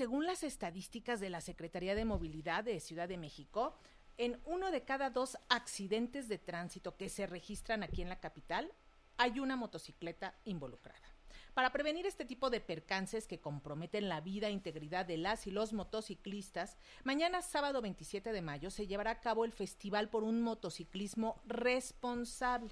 según las estadísticas de la Secretaría de Movilidad de Ciudad de México, en uno de cada dos accidentes de tránsito que se registran aquí en la capital, hay una motocicleta involucrada. Para prevenir este tipo de percances que comprometen la vida e integridad de las y los motociclistas, mañana sábado 27 de mayo se llevará a cabo el Festival por un Motociclismo Responsable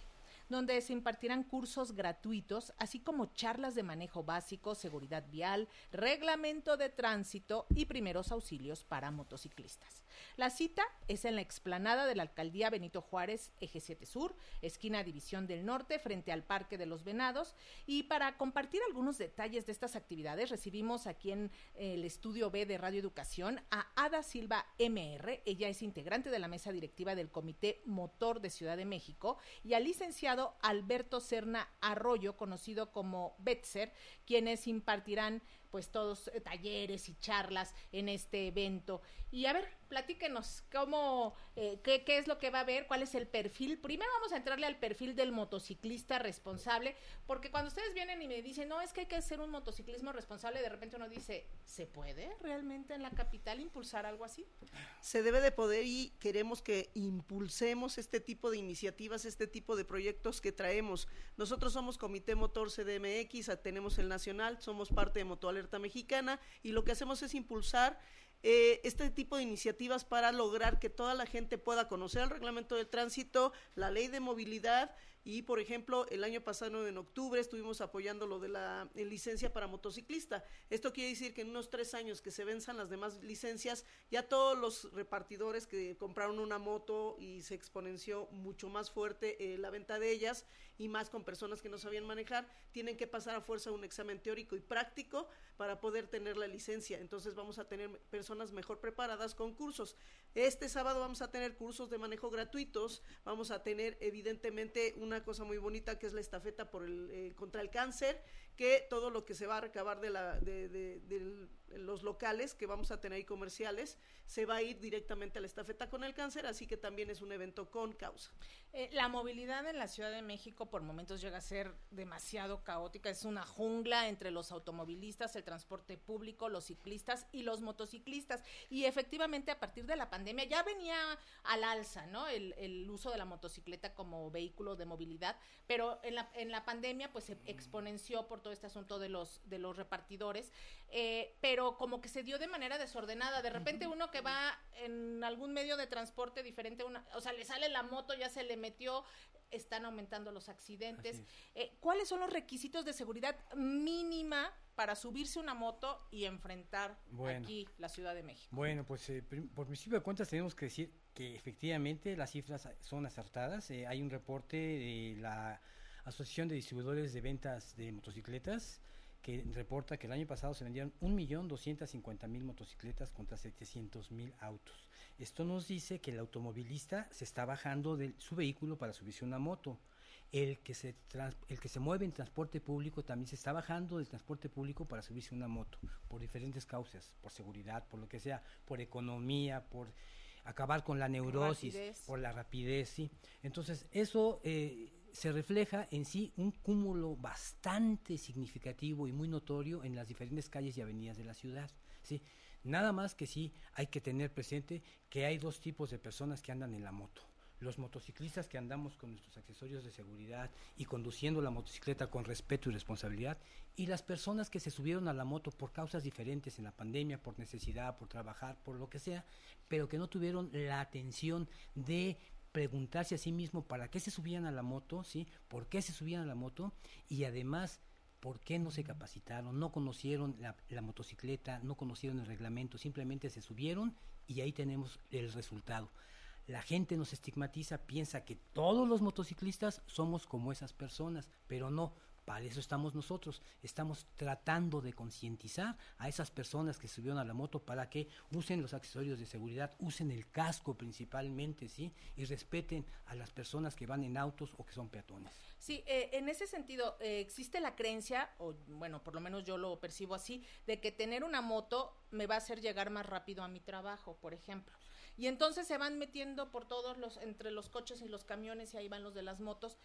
donde se impartirán cursos gratuitos, así como charlas de manejo básico, seguridad vial, reglamento de tránsito y primeros auxilios para motociclistas. La cita es en la explanada de la alcaldía Benito Juárez, Eje 7 Sur, esquina División del Norte, frente al Parque de los Venados. Y para compartir algunos detalles de estas actividades, recibimos aquí en el estudio B de Radio Educación a Ada Silva MR. Ella es integrante de la mesa directiva del Comité Motor de Ciudad de México y al licenciado Alberto Serna Arroyo, conocido como Betzer, quienes impartirán pues todos eh, talleres y charlas en este evento. Y a ver, platíquenos cómo, eh, qué, qué, es lo que va a haber, cuál es el perfil. Primero vamos a entrarle al perfil del motociclista responsable, porque cuando ustedes vienen y me dicen, no, es que hay que hacer un motociclismo responsable, de repente uno dice, ¿se puede realmente en la capital impulsar algo así? Se debe de poder y queremos que impulsemos este tipo de iniciativas, este tipo de proyectos que traemos. Nosotros somos Comité Motor CDMX, tenemos el Nacional, somos parte de Motor Alerta Mexicana y lo que hacemos es impulsar eh, este tipo de iniciativas para lograr que toda la gente pueda conocer el reglamento de tránsito, la ley de movilidad y, por ejemplo, el año pasado en octubre estuvimos apoyando lo de la eh, licencia para motociclista. Esto quiere decir que en unos tres años que se venzan las demás licencias, ya todos los repartidores que compraron una moto y se exponenció mucho más fuerte eh, la venta de ellas y más con personas que no sabían manejar, tienen que pasar a fuerza un examen teórico y práctico para poder tener la licencia. Entonces vamos a tener personas mejor preparadas con cursos. Este sábado vamos a tener cursos de manejo gratuitos, vamos a tener evidentemente una cosa muy bonita que es la estafeta eh, contra el cáncer, que todo lo que se va a recabar de, la, de, los locales que vamos a tener ahí comerciales se va a ir directamente a la estafeta con el cáncer, así que también es un evento con causa. Eh, la movilidad en la Ciudad de México por momentos llega a ser demasiado caótica, es una jungla entre los automovilistas, el transporte público, los ciclistas y los motociclistas. Y efectivamente a partir de la pandemia ya venía al alza, ¿no? El, el uso de la motocicleta como vehículo de movilidad, pero en la, en la pandemia pues se exponenció por todo este asunto de los, de los repartidores, eh, pero como que se dio de manera desordenada. De repente uno que va en algún medio de transporte diferente, una, o sea, le sale la moto, ya se le metió, están aumentando los accidentes. Eh, ¿Cuáles son los requisitos de seguridad mínima para subirse una moto y enfrentar aquí la Ciudad de México? Bueno, pues eh, por principio de cuentas tenemos que decir que efectivamente las cifras son acertadas. Eh, hay un reporte de la Asociación de Distribuidores de Ventas de Motocicletas que reporta que el año pasado se vendieron 1.250.000 motocicletas contra 700.000 autos. Esto nos dice que el automovilista se está bajando de su vehículo para subirse una moto. El que, se el que se mueve en transporte público también se está bajando del transporte público para subirse una moto, por diferentes causas, por seguridad, por lo que sea, por economía, por acabar con la neurosis, por la rapidez, sí. Entonces, eso eh, se refleja en sí un cúmulo bastante significativo y muy notorio en las diferentes calles y avenidas de la ciudad. ¿sí? Nada más que sí hay que tener presente que hay dos tipos de personas que andan en la moto los motociclistas que andamos con nuestros accesorios de seguridad y conduciendo la motocicleta con respeto y responsabilidad, y las personas que se subieron a la moto por causas diferentes en la pandemia, por necesidad, por trabajar, por lo que sea, pero que no tuvieron la atención de preguntarse a sí mismo para qué se subían a la moto, ¿sí? ¿Por qué se subían a la moto? Y además, ¿por qué no se capacitaron? No conocieron la, la, motocicleta, no conocieron el reglamento, simplemente se subieron y ahí tenemos el resultado. La gente nos estigmatiza, piensa que todos los motociclistas somos como esas personas, pero no, para eso estamos nosotros. Estamos tratando de concientizar a esas personas que subieron a la moto para que usen los accesorios de seguridad, usen el casco principalmente, ¿sí? Y respeten a las personas que van en autos o que son peatones. Sí, eh, en ese sentido, eh, existe la creencia, o bueno, por lo menos yo lo percibo así, de que tener una moto me va a hacer llegar más rápido a mi trabajo, por ejemplo. Y entonces se van metiendo por todos los, entre los coches y los camiones y ahí van los de las motos,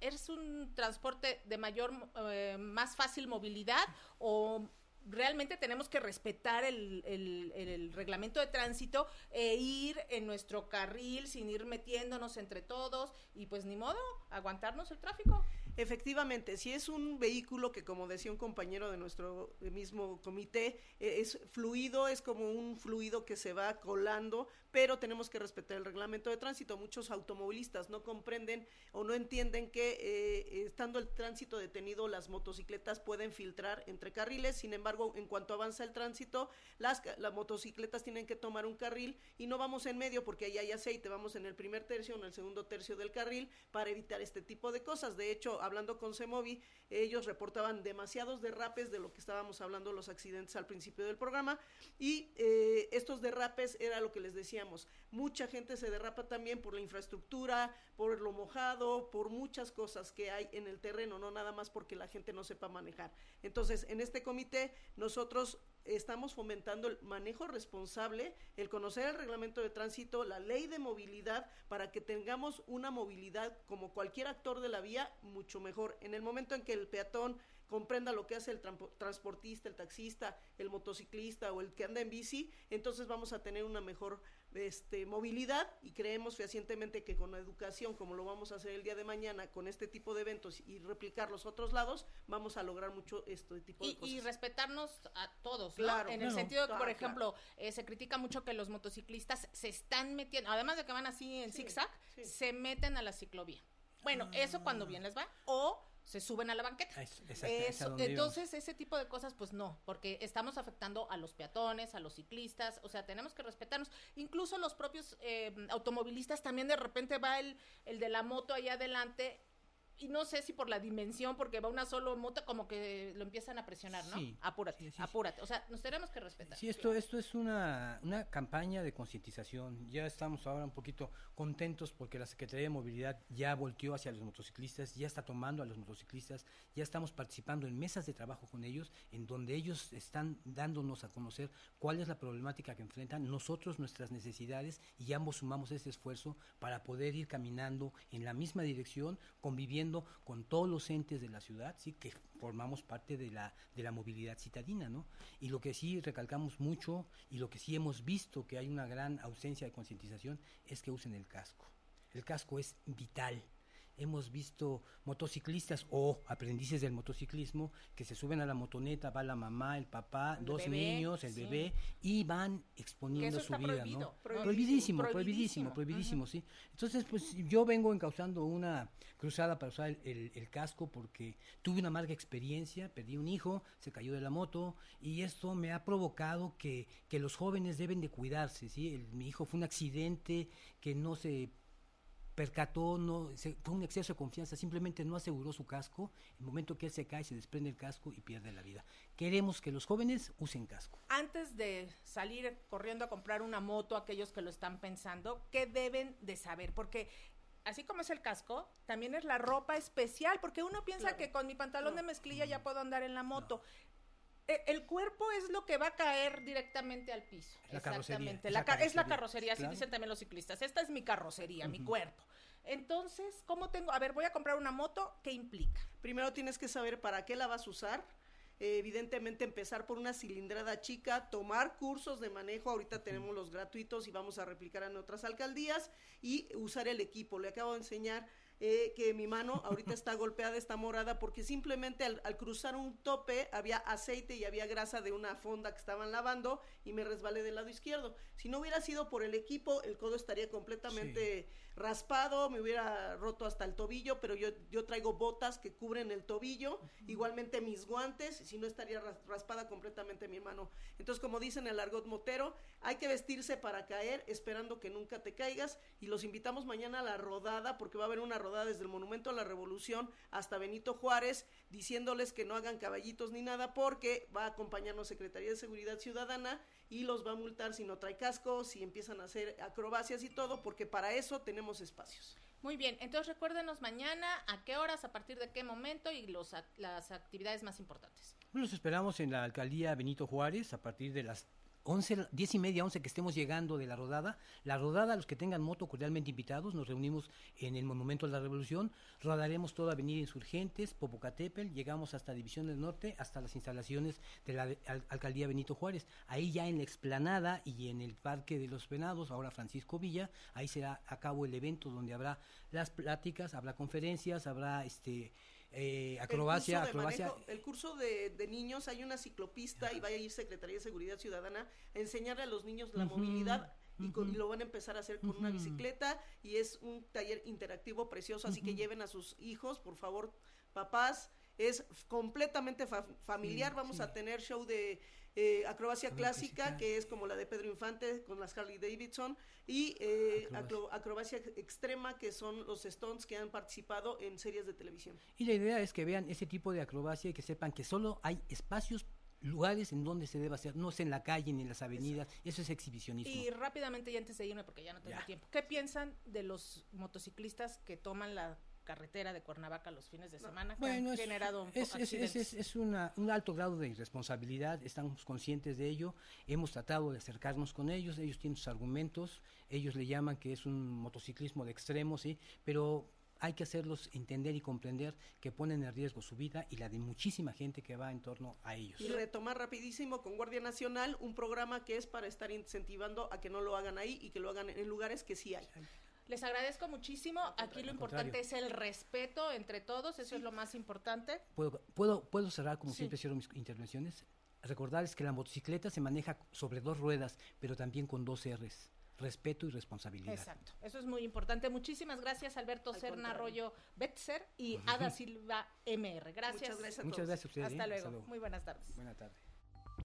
es un transporte de mayor, eh, más fácil movilidad o realmente tenemos que respetar el, el, reglamento de tránsito e ir en nuestro carril sin ir metiéndonos entre todos y pues ni modo, aguantarnos el tráfico. Efectivamente, si es un vehículo que, como decía un compañero de nuestro mismo comité, e, es fluido, es como un fluido que se va colando, pero tenemos que respetar el reglamento de tránsito. Muchos automovilistas no comprenden o no entienden que eh, estando el tránsito detenido, las motocicletas pueden filtrar entre carriles. Sin embargo, en cuanto avanza el tránsito, las, las motocicletas tienen que tomar un carril y no vamos en medio porque ahí hay aceite, vamos en el primer tercio, en el segundo tercio del carril para evitar este tipo de cosas. De hecho, hablando con Semovi, ellos reportaban demasiados derrapes de lo que estábamos hablando los accidentes al principio del programa y eh, estos derrapes era lo que les decíamos. Mucha gente se derrapa también por la infraestructura, por lo mojado, por muchas cosas que hay en el terreno, no nada más porque la gente no sepa manejar. Entonces, en este comité nosotros estamos fomentando el manejo responsable, el conocer el reglamento de tránsito, la ley de movilidad, para que tengamos una movilidad como cualquier actor de la vía mucho mejor. En el momento en que el peatón comprenda lo que hace el transportista, el taxista, el motociclista o el que anda en bici, entonces vamos a tener una mejor este, movilidad y creemos fehacientemente que con la educación, como lo vamos a hacer el día de mañana, con este tipo de eventos y replicar los otros lados, vamos a lograr mucho este tipo de cosas. Y respetarnos a todos, claro, En el sentido de que, por ejemplo, eh, se critica mucho que los motociclistas se están metiendo, además de que van así en zigzag, se meten a la ciclovía. Bueno, eso cuando bien les va. O se suben a la banqueta. entonces, ese tipo de cosas, pues no, porque estamos afectando a los peatones, a los ciclistas, o sea, tenemos que respetarnos. Incluso los propios eh, automovilistas también de repente va el, el de la moto allá adelante y no sé si por la dimensión, porque va una solo moto, como que lo empiezan a presionar, ¿no? Sí, apúrate, apúrate. O sea, nos tenemos que respetar. Sí, esto, esto es una, una campaña de concientización. Ya estamos ahora un poquito contentos porque la Secretaría de Movilidad ya volteó hacia los motociclistas, ya está tomando a los motociclistas, ya estamos participando en mesas de trabajo con ellos, en donde ellos están dándonos a conocer cuál es la problemática que enfrentan, nosotros nuestras necesidades, y ambos sumamos ese esfuerzo para poder ir caminando en la misma dirección, conviviendo con todos los entes de la ciudad, sí, que formamos parte de la, de la movilidad citadina, ¿no? Y lo que sí recalcamos mucho y lo que sí hemos visto que hay una gran ausencia de concientización es que usen el casco. El casco es vital hemos visto motociclistas o aprendices del motociclismo que se suben a la motoneta, va la mamá, el papá, dos niños, el bebé, y van exponiendo su vida, ¿no? Prohibidísimo, prohibidísimo, prohibidísimo, sí. Entonces, pues yo vengo encauzando una cruzada para usar el, casco porque tuve una amarga experiencia, perdí un hijo, se cayó de la moto, y esto me ha provocado que, que los jóvenes deben de cuidarse, ¿sí? mi hijo fue un accidente que no se percató, no, fue un exceso de confianza, simplemente no aseguró su casco. En el momento que él se cae, se desprende el casco y pierde la vida. Queremos que los jóvenes usen casco. Antes de salir corriendo a comprar una moto, aquellos que lo están pensando, ¿qué deben de saber? Porque así como es el casco, también es la ropa especial, porque uno piensa que con mi pantalón de mezclilla ya puedo andar en la moto. E, el cuerpo es lo que va a caer directamente al piso. La Exactamente. es la carrocería, así dicen también los ciclistas. Esta es mi carrocería, mi cuerpo. Entonces, ¿cómo tengo? A ver, voy a comprar una moto, ¿qué implica? Primero tienes que saber para qué la vas a usar. evidentemente empezar por una cilindrada chica, tomar cursos de manejo, ahorita tenemos los gratuitos y vamos a replicar en otras alcaldías y usar el equipo. Le acabo de enseñar eh, que mi mano ahorita está golpeada, está morada, porque simplemente al, cruzar un tope había aceite y había grasa de una fonda que estaban lavando y me resbalé del lado izquierdo. Si no hubiera sido por el equipo, el codo estaría completamente raspado, me hubiera roto hasta el tobillo, pero yo, yo traigo botas que cubren el tobillo, igualmente mis guantes, si no estaría raspada completamente mi mano. Entonces, como dicen el argot motero, hay que vestirse para caer, esperando que nunca te caigas, y los invitamos mañana a la rodada, porque va a haber una rodada desde el Monumento a la Revolución hasta Benito Juárez, diciéndoles que no hagan caballitos ni nada porque va a acompañarnos Secretaría de Seguridad Ciudadana y los va a multar si no trae casco, si empiezan a hacer acrobacias y todo, porque para eso tenemos espacios. Muy bien, entonces recuérdenos mañana a qué horas, a partir de qué momento y los, las actividades más importantes. Los esperamos en la alcaldía Benito Juárez a partir de las 11, 10 y media, 11 que estemos llegando de la rodada. La rodada, los que tengan moto cordialmente invitados, nos reunimos en el Monumento de la Revolución, rodaremos toda Avenida Insurgentes, Popocatépetl, llegamos hasta División del Norte, hasta las instalaciones de la Alcaldía Benito Juárez. Ahí ya en la explanada y en el Parque de los Venados, ahora Francisco Villa, ahí será a cabo el evento donde habrá las pláticas, habrá conferencias, habrá este eh, acrobacia, el acrobacia. Manejo, el curso de, de, niños, hay una ciclopista y va a ir Secretaría de Seguridad Ciudadana a enseñarle a los niños la movilidad. Y, lo van a empezar a hacer con una bicicleta y es un taller interactivo precioso, así que lleven a sus hijos, por favor, papás, es completamente familiar, vamos a tener show de eh, acrobacia clásica, que es como la de Pedro Infante con las Harley Davidson, y eh, acrobacia. extrema, que son los Stones que han participado en series de televisión. Y la idea es que vean ese tipo de acrobacia y que sepan que solo hay espacios lugares en donde se debe hacer, no es en la calle ni en las avenidas, eso es exhibicionismo. Y rápidamente, y antes de irme, porque ya no tengo tiempo, ¿qué piensan de los motociclistas que toman la carretera de Cuernavaca los fines de semana bueno, es, generado es, es, es un alto grado de irresponsabilidad, estamos conscientes de ello, hemos tratado de acercarnos con ellos, ellos tienen sus argumentos, ellos le llaman que es un motociclismo de extremo, sí, pero hay que hacerlos entender y comprender que ponen en riesgo su vida y la de muchísima gente que va en torno a ellos. Y retomar rapidísimo con Guardia Nacional un programa que es para estar incentivando a que no lo hagan ahí y que lo hagan en lugares que sí hay. Les agradezco muchísimo. Aquí lo importante es el respeto entre todos, eso es lo más importante. ¿Puedo, puedo, puedo cerrar como siempre cierro mis intervenciones? Recordarles que la motocicleta se maneja sobre dos ruedas, pero también con dos R's respeto y responsabilidad. Exacto, eso es muy importante. Muchísimas gracias Alberto Serna Arroyo Betzer y Ada Silva MR. Gracias. Muchas gracias. Muchas gracias a ustedes. Hasta luego. Muy buenas tardes. Buenas tardes.